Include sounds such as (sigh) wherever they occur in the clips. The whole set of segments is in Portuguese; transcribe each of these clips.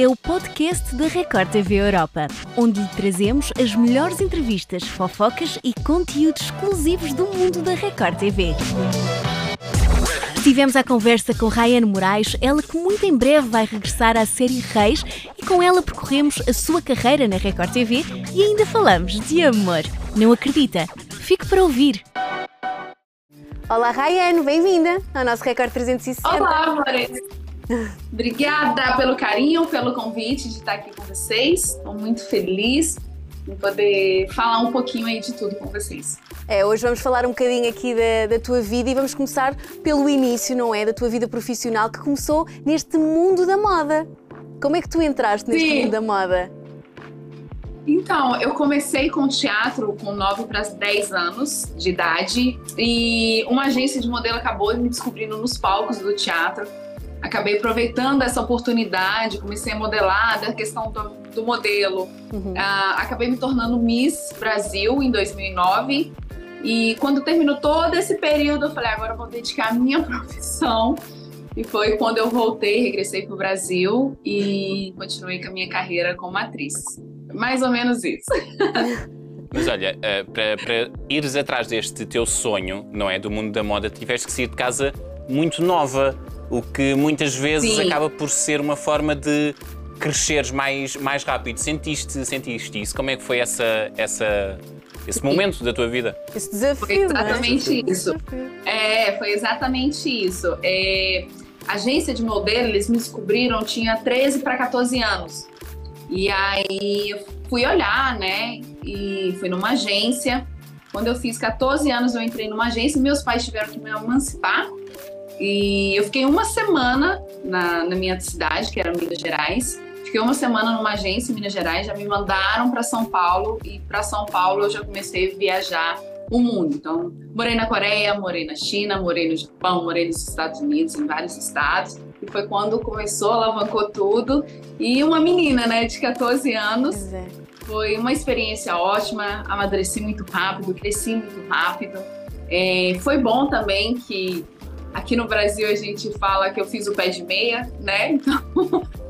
é o podcast da Record TV Europa, onde lhe trazemos as melhores entrevistas, fofocas e conteúdos exclusivos do mundo da Record TV. Tivemos a conversa com Rayane Moraes, ela que muito em breve vai regressar à série Reis e com ela percorremos a sua carreira na Record TV e ainda falamos de amor. Não acredita? Fique para ouvir. Olá Rayane, bem-vinda ao nosso Record 360. Olá, amores. (laughs) Obrigada pelo carinho, pelo convite de estar aqui com vocês. Estou muito feliz em poder falar um pouquinho aí de tudo com vocês. É, hoje vamos falar um bocadinho aqui da, da, tua vida e vamos começar pelo início, não é? Da tua vida profissional que começou neste mundo da moda. Como é que tu entraste neste Sim. mundo da moda? Então, eu comecei com teatro com 9 para 10 anos de idade e uma agência de modelo acabou me descobrindo nos palcos do teatro acabei aproveitando essa oportunidade, comecei a modelar da questão do, do modelo. Uhum. Uh, acabei me tornando Miss Brasil em 2009. E quando terminou todo esse período, eu falei, agora eu vou dedicar a minha (laughs) profissão. E foi quando eu voltei, regressei para o Brasil e continuei com a minha carreira como atriz. Mais ou menos isso. (laughs) Mas olha, uh, para ires atrás deste teu sonho, não é? Do mundo da moda, tiveste que sair de casa muito nova o que muitas vezes Sim. acaba por ser uma forma de cresceres mais, mais rápido. Sentiste, sentiste isso? Como é que foi essa, essa, esse momento da tua vida? Esse desafio. Foi exatamente né? isso. É, foi exatamente isso. É, agência de modelo, eles me descobriram, tinha 13 para 14 anos. E aí eu fui olhar, né? E fui numa agência. Quando eu fiz 14 anos, eu entrei numa agência. Meus pais tiveram que me emancipar e eu fiquei uma semana na, na minha cidade, que era Minas Gerais. Fiquei uma semana numa agência em Minas Gerais, já me mandaram para São Paulo e para São Paulo eu já comecei a viajar o mundo. Então, morei na Coreia, morei na China, morei no Japão, morei nos Estados Unidos, em vários estados. E foi quando começou, alavancou tudo. E uma menina, né, de 14 anos. É. Foi uma experiência ótima, amadureci muito rápido, cresci muito rápido. É, foi bom também que Aqui no Brasil a gente fala que eu fiz o pé de meia, né? (laughs)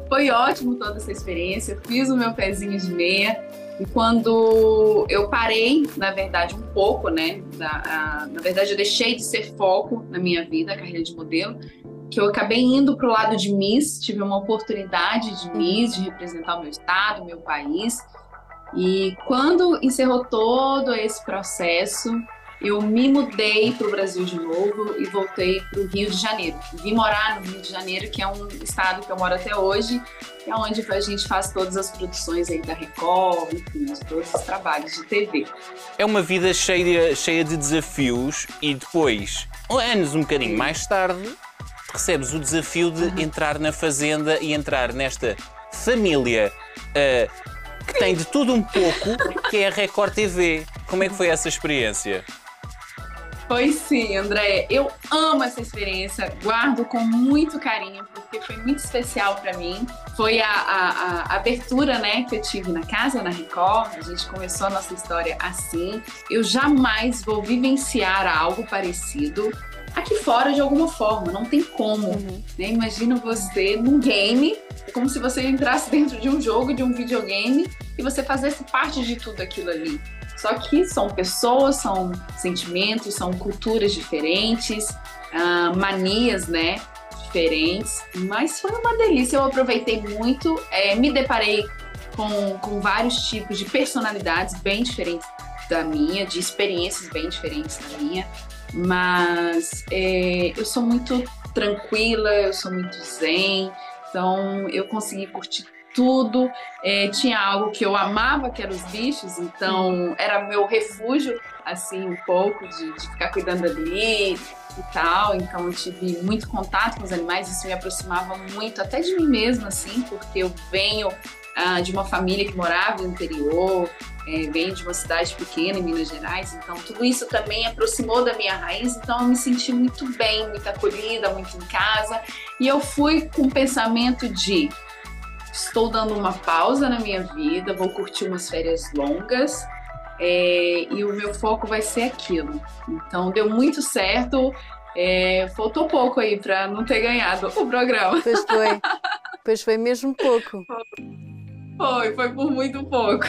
Então foi ótimo toda essa experiência. Fiz o meu pezinho de meia. E quando eu parei, na verdade, um pouco, né? Da, a, na verdade, eu deixei de ser foco na minha vida, a carreira de modelo, que eu acabei indo para o lado de Miss, tive uma oportunidade de Miss, de representar o meu estado, o meu país. E quando encerrou todo esse processo, eu me mudei para o Brasil de novo e voltei para o Rio de Janeiro. Vim morar no Rio de Janeiro, que é um estado que eu moro até hoje, que é onde a gente faz todas as produções aí da Record, enfim, todos os trabalhos de TV. É uma vida cheia, cheia de desafios e depois, anos um bocadinho mais tarde, recebes o desafio de uhum. entrar na Fazenda e entrar nesta família uh, que tem de tudo um pouco, que é a Record TV. Como é que foi essa experiência? Pois sim, André. Eu amo essa experiência, guardo com muito carinho, porque foi muito especial para mim. Foi a, a, a, abertura né, que eu tive na casa, na Record. A gente começou a nossa história assim. Eu jamais vou vivenciar algo parecido aqui fora de alguma forma, não tem como. Uhum. Né? Imagina você num game, é como se você entrasse dentro de um jogo, de um videogame, e você fizesse parte de tudo aquilo ali. Só que são pessoas, são sentimentos, são culturas diferentes, uh, manias, né? Diferentes. Mas foi uma delícia, eu aproveitei muito. É, me deparei com, com vários tipos de personalidades bem diferentes da minha, de experiências bem diferentes da minha. Mas é, eu sou muito tranquila, eu sou muito zen, então eu consegui curtir tudo. É, tinha algo que eu amava, que eram os bichos, então era meu refúgio, assim, um pouco, de, de ficar cuidando ali e tal. Então eu tive muito contato com os animais, isso me aproximava muito, até de mim mesma, assim, porque eu venho ah, de uma família que morava no interior, é, venho de uma cidade pequena em Minas Gerais, então tudo isso também aproximou da minha raiz, então eu me senti muito bem, muito acolhida, muito em casa, e eu fui com o pensamento de estou dando uma pausa na minha vida, vou curtir umas férias longas é, e o meu foco vai ser aquilo. Então deu muito certo. É, faltou pouco aí para não ter ganhado o programa. Pois foi. (laughs) Pois foi mesmo pouco. Foi, foi por muito pouco.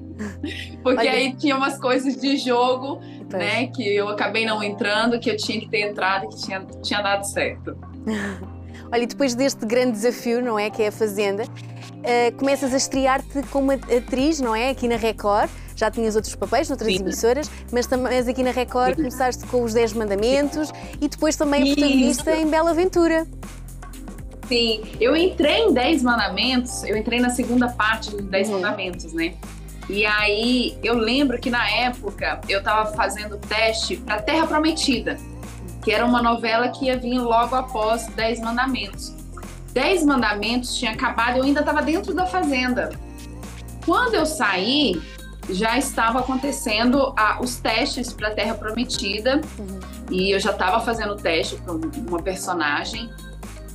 (laughs) Porque Olha... aí tinha umas coisas de jogo, pois. né, que eu acabei não entrando, que eu tinha que ter entrado e que tinha, tinha dado certo. (laughs) Olha, e depois deste grande desafio, não é, que é a Fazenda, uh, começas a estrear-te como atriz, não é, aqui na Record. Já tinhas outros papéis noutras Sim. emissoras, mas também aqui na Record começaste com os 10 Mandamentos e depois também a protagonista em Bela Aventura. Sim, eu entrei em 10 Mandamentos, eu entrei na segunda parte dos 10 uhum. Mandamentos, né? E aí eu lembro que na época eu estava fazendo teste para Terra Prometida, que era uma novela que ia vir logo após Dez Mandamentos. Dez Mandamentos tinha acabado, eu ainda estava dentro da fazenda. Quando eu saí, já estava acontecendo ah, os testes para Terra Prometida uhum. e eu já estava fazendo teste para uma personagem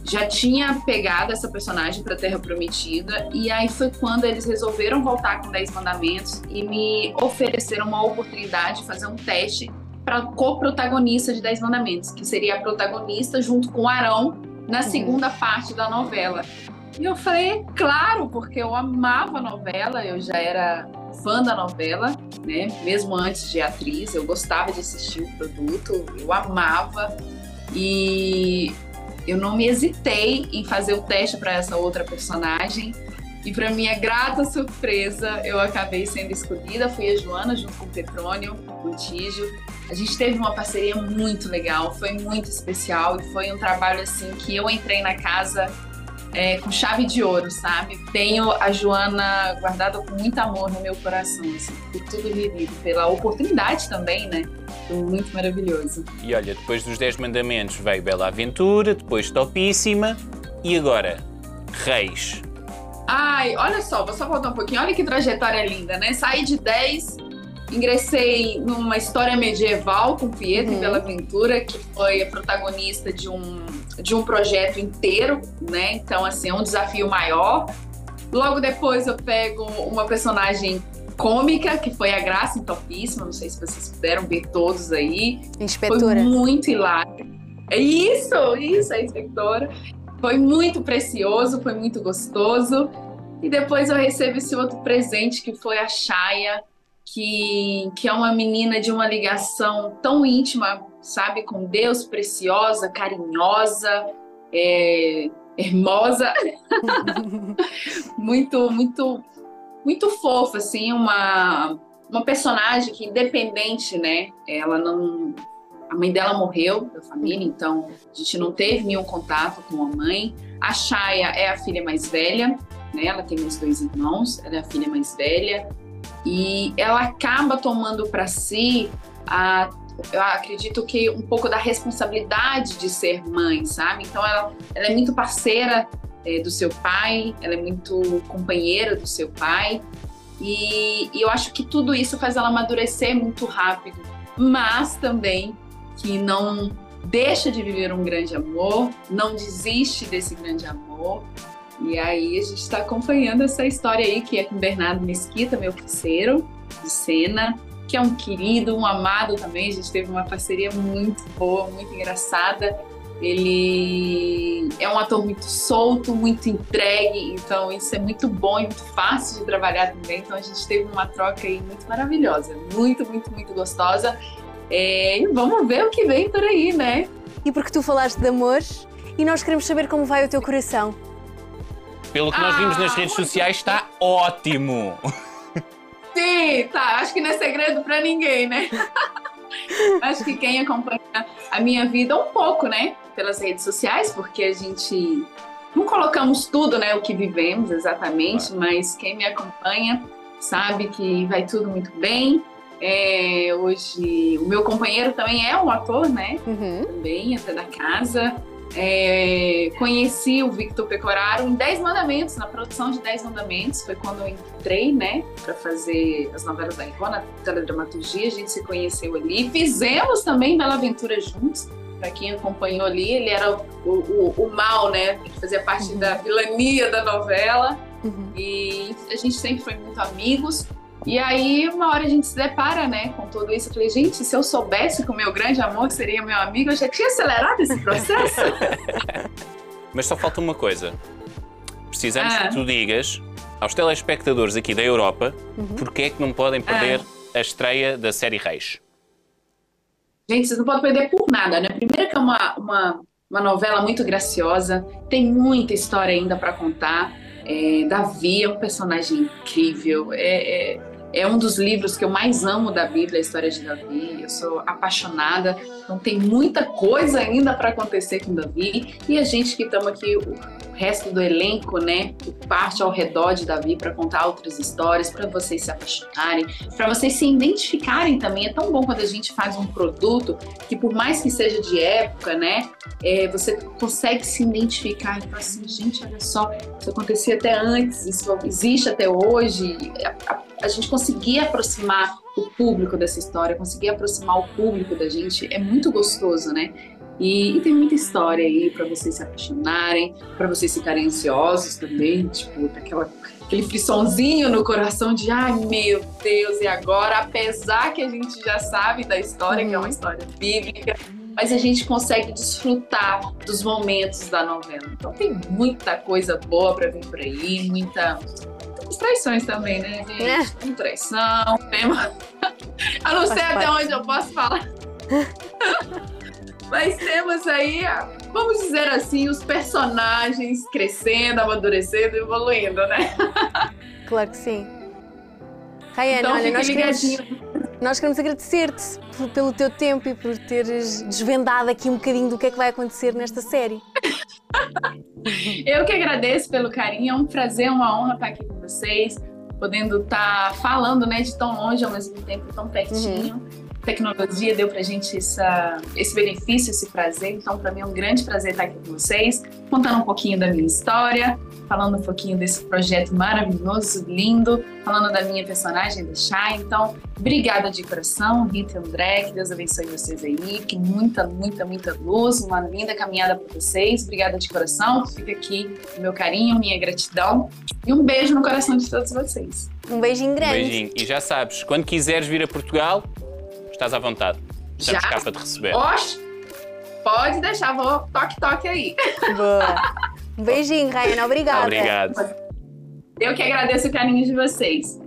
já tinha pegado essa personagem para Terra Prometida e aí foi quando eles resolveram voltar com Dez Mandamentos e me ofereceram uma oportunidade de fazer um teste co-protagonista de Dez Mandamentos, que seria a protagonista junto com Arão na uhum. segunda parte da novela. E eu falei, claro, porque eu amava a novela, eu já era fã da novela, né? Mesmo antes de atriz, eu gostava de assistir o produto, eu amava. E eu não me hesitei em fazer o teste para essa outra personagem. E para minha grata surpresa, eu acabei sendo escolhida. Fui a Joana junto com o Petrônio, o Tígio. A gente teve uma parceria muito legal, foi muito especial e foi um trabalho assim que eu entrei na casa é, com chave de ouro, sabe? Tenho a Joana guardada com muito amor no meu coração, assim, por tudo vivido, pela oportunidade também, né? Foi muito maravilhoso. E olha, depois dos 10 mandamentos veio Bela Aventura, depois Topíssima e agora Reis. Ai, olha só, vou só voltar um pouquinho. Olha que trajetória linda, né? Saí de 10, ingressei numa história medieval com Pietro uhum. e Bela Aventura, que foi a protagonista de um de um projeto inteiro, né? Então, assim, é um desafio maior. Logo depois eu pego uma personagem cômica, que foi a Graça em Topíssima, não sei se vocês puderam ver todos aí. Inspetora. Foi muito hilário. É isso, isso, a inspetora. Foi muito precioso, foi muito gostoso. E depois eu recebo esse outro presente que foi a Chaya, que, que é uma menina de uma ligação tão íntima sabe, com Deus, preciosa, carinhosa, é, hermosa, (laughs) muito, muito, muito fofa, assim, uma, uma personagem que independente, né, ela não, a mãe dela morreu da família, então a gente não teve nenhum contato com a mãe. A Chaya é a filha mais velha, né? Ela tem os dois irmãos, ela é a filha mais velha e ela acaba tomando para si a eu acredito que um pouco da responsabilidade de ser mãe, sabe? Então ela, ela é muito parceira é, do seu pai, ela é muito companheira do seu pai, e, e eu acho que tudo isso faz ela amadurecer muito rápido, mas também que não deixa de viver um grande amor, não desiste desse grande amor. E aí a gente está acompanhando essa história aí que é com Bernardo Mesquita, meu parceiro de cena, que é um querido, um amado também. A gente teve uma parceria muito boa, muito engraçada. Ele é um ator muito solto, muito entregue, então isso é muito bom e muito fácil de trabalhar também. Então a gente teve uma troca aí muito maravilhosa, muito, muito, muito gostosa. É, e vamos ver o que vem por aí, né? E porque tu falaste de amor e nós queremos saber como vai o teu coração. Pelo que nós vimos nas redes ah, sociais, está ótimo! Sim, tá. Acho que não é segredo para ninguém, né? (laughs) Acho que quem acompanha a minha vida um pouco, né? Pelas redes sociais, porque a gente não colocamos tudo, né? O que vivemos exatamente, mas quem me acompanha sabe que vai tudo muito bem. É, hoje, o meu companheiro também é um ator, né? Uhum. Também, até da casa. É, conheci o Victor Pecoraro em Dez Mandamentos, na produção de Dez Mandamentos. Foi quando eu entrei, né, para fazer as novelas da Record, na teledramaturgia. A gente se conheceu ali. Fizemos também Bela Aventura juntos. Para quem acompanhou ali, ele era o, o, o mal, né? Ele fazia parte uhum. da vilania da novela. Uhum. E a gente sempre foi muito amigos. E aí, uma hora a gente se depara, né, com tudo isso. Eu falei, gente, se eu soubesse que o meu grande amor seria meu amigo, eu já tinha acelerado esse processo. (laughs) Mas só falta uma coisa. precisamos Ah. que tu digas aos telespectadores aqui da Europa porque é que não podem perder a estreia da série Reis. Gente, vocês não podem perder por nada, né? Primeiro que é uma, uma, uma novela muito graciosa, tem muita história ainda para contar. É, Davi é um personagem incrível, é, é, é um dos livros que eu mais amo da Bíblia, a história de Davi. Eu sou apaixonada, então tem muita coisa ainda para acontecer com Davi. E a gente que estamos aqui, o resto do elenco, né, que parte ao redor de Davi para contar outras histórias, para vocês se apaixonarem, para vocês se identificarem também. É tão bom quando a gente faz um produto que, por mais que seja de época, né, é, você consegue se identificar e falar assim, gente, olha só, isso acontecia até antes, isso existe até hoje. A, a, a gente conseguir aproximar o público dessa história, conseguir aproximar o público da gente é muito gostoso, né? E, e tem muita história aí para vocês se apaixonarem, para vocês ficarem ansiosos também, tipo, daquela, aquele frissonzinho no coração de ai meu Deus, e agora? Apesar que a gente já sabe da história, que é uma história bíblica, mas a gente consegue desfrutar dos momentos da novela. Então tem muita coisa boa para vir por aí, muita. Traições também, né, gente? É. Traição, temos. (laughs) eu não sei até onde eu posso falar. (laughs) Mas temos aí, vamos dizer assim, os personagens crescendo, amadurecendo evoluindo, né? (laughs) Claro que sim. Rayane, então olha, nós queremos, nós queremos agradecer-te pelo teu tempo e por teres desvendado aqui um bocadinho do que é que vai acontecer nesta série. (laughs) Eu que agradeço pelo carinho, é um prazer, uma honra estar aqui com vocês, podendo estar falando né, de tão longe ao mesmo tempo, tão pertinho. A tecnologia deu pra gente essa, esse benefício, esse prazer, então para mim é um grande prazer estar aqui com vocês, contando um pouquinho da minha história, falando um pouquinho desse projeto maravilhoso, lindo, falando da minha personagem, da Shai. Então, obrigada de coração, Rita e André, que Deus abençoe vocês aí, que muita, muita, muita luz, uma linda caminhada para vocês. Obrigada de coração, fica aqui o meu carinho, minha gratidão e um beijo no coração de todos vocês. Um beijinho Um grande. beijinho. E já sabes, quando quiseres vir a Portugal, estás à vontade. Estamos Já? cá para te receber. Oxe, pode deixar, vou toque-toque aí. Boa. Um beijinho, Rayane. Obrigada. Obrigado. Eu que agradeço o carinho de vocês.